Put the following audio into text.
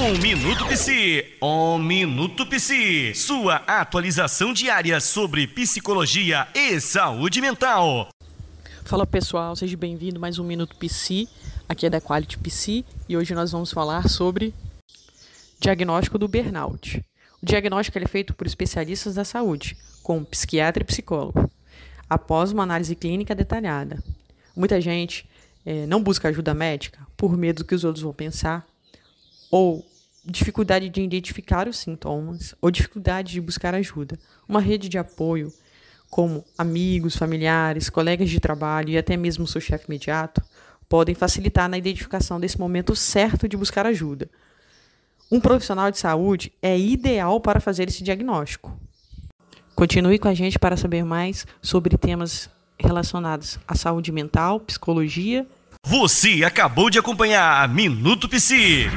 Um Minuto Psi, um Minuto Psi, sua atualização diária sobre psicologia e saúde mental. Fala pessoal, seja bem-vindo mais um Minuto Psi, aqui é da Quality Psi e hoje nós vamos falar sobre diagnóstico do burnout. O diagnóstico é feito por especialistas da saúde, como psiquiatra e psicólogo, após uma análise clínica detalhada. Muita gente é, não busca ajuda médica por medo do que os outros vão pensar, ou dificuldade de identificar os sintomas, ou dificuldade de buscar ajuda. Uma rede de apoio, como amigos, familiares, colegas de trabalho e até mesmo seu chefe imediato, podem facilitar na identificação desse momento certo de buscar ajuda. Um profissional de saúde é ideal para fazer esse diagnóstico. Continue com a gente para saber mais sobre temas relacionados à saúde mental, psicologia você acabou de acompanhar Minuto Psi.